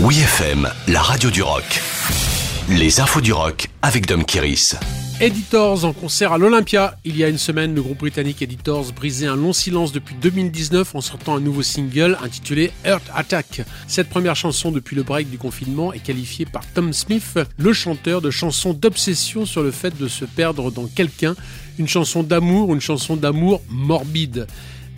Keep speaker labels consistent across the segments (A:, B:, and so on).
A: Oui FM, la radio du rock. Les infos du rock avec Dom Kiris.
B: Editors en concert à l'Olympia. Il y a une semaine, le groupe britannique Editors brisait un long silence depuis 2019 en sortant un nouveau single intitulé Earth Attack. Cette première chanson depuis le break du confinement est qualifiée par Tom Smith, le chanteur, de chanson d'obsession sur le fait de se perdre dans quelqu'un, une chanson d'amour, une chanson d'amour morbide.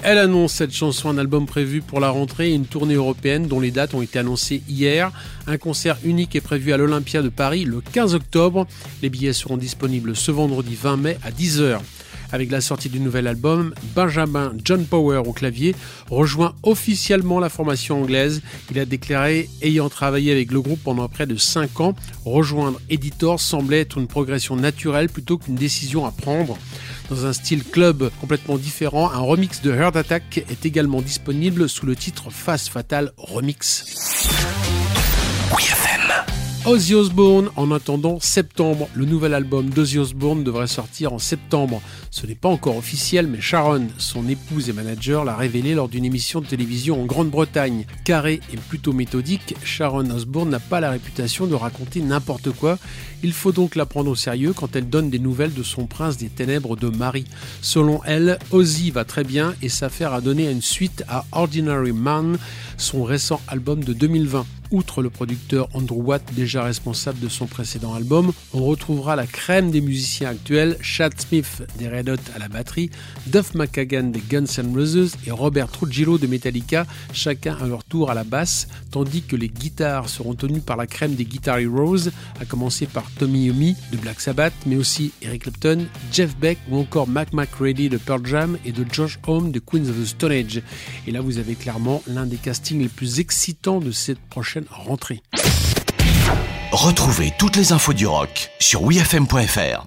B: Elle annonce cette chanson un album prévu pour la rentrée et une tournée européenne dont les dates ont été annoncées hier. Un concert unique est prévu à l'Olympia de Paris le 15 octobre. Les billets seront disponibles ce vendredi 20 mai à 10h. Avec la sortie du nouvel album, Benjamin John Power au clavier rejoint officiellement la formation anglaise. Il a déclaré, ayant travaillé avec le groupe pendant près de 5 ans, rejoindre Editor semblait être une progression naturelle plutôt qu'une décision à prendre. Dans un style club complètement différent, un remix de Heart Attack est également disponible sous le titre Face Fatal Remix. Ozzy Osbourne en attendant septembre. Le nouvel album d'Ozzy Osbourne devrait sortir en septembre. Ce n'est pas encore officiel, mais Sharon, son épouse et manager, l'a révélé lors d'une émission de télévision en Grande-Bretagne. Carré et plutôt méthodique, Sharon Osbourne n'a pas la réputation de raconter n'importe quoi. Il faut donc la prendre au sérieux quand elle donne des nouvelles de son prince des ténèbres de Marie. Selon elle, Ozzy va très bien et s'affaire à donner une suite à Ordinary Man, son récent album de 2020. Outre le producteur Andrew Watt, déjà responsable de son précédent album, on retrouvera la crème des musiciens actuels, Chad Smith des Red Hot à la batterie, Duff McKagan des Guns N' Roses et Robert Trujillo de Metallica, chacun à leur tour à la basse, tandis que les guitares seront tenues par la crème des Guitar Heroes, à commencer par Tommy Yomi de Black Sabbath, mais aussi Eric Clapton, Jeff Beck ou encore Mac McReady de Pearl Jam et de Josh Homme de Queens of the Stone Age. Et là, vous avez clairement l'un des castings les plus excitants de cette prochaine rentrée.
A: Retrouvez toutes les infos du rock sur wfm.fr.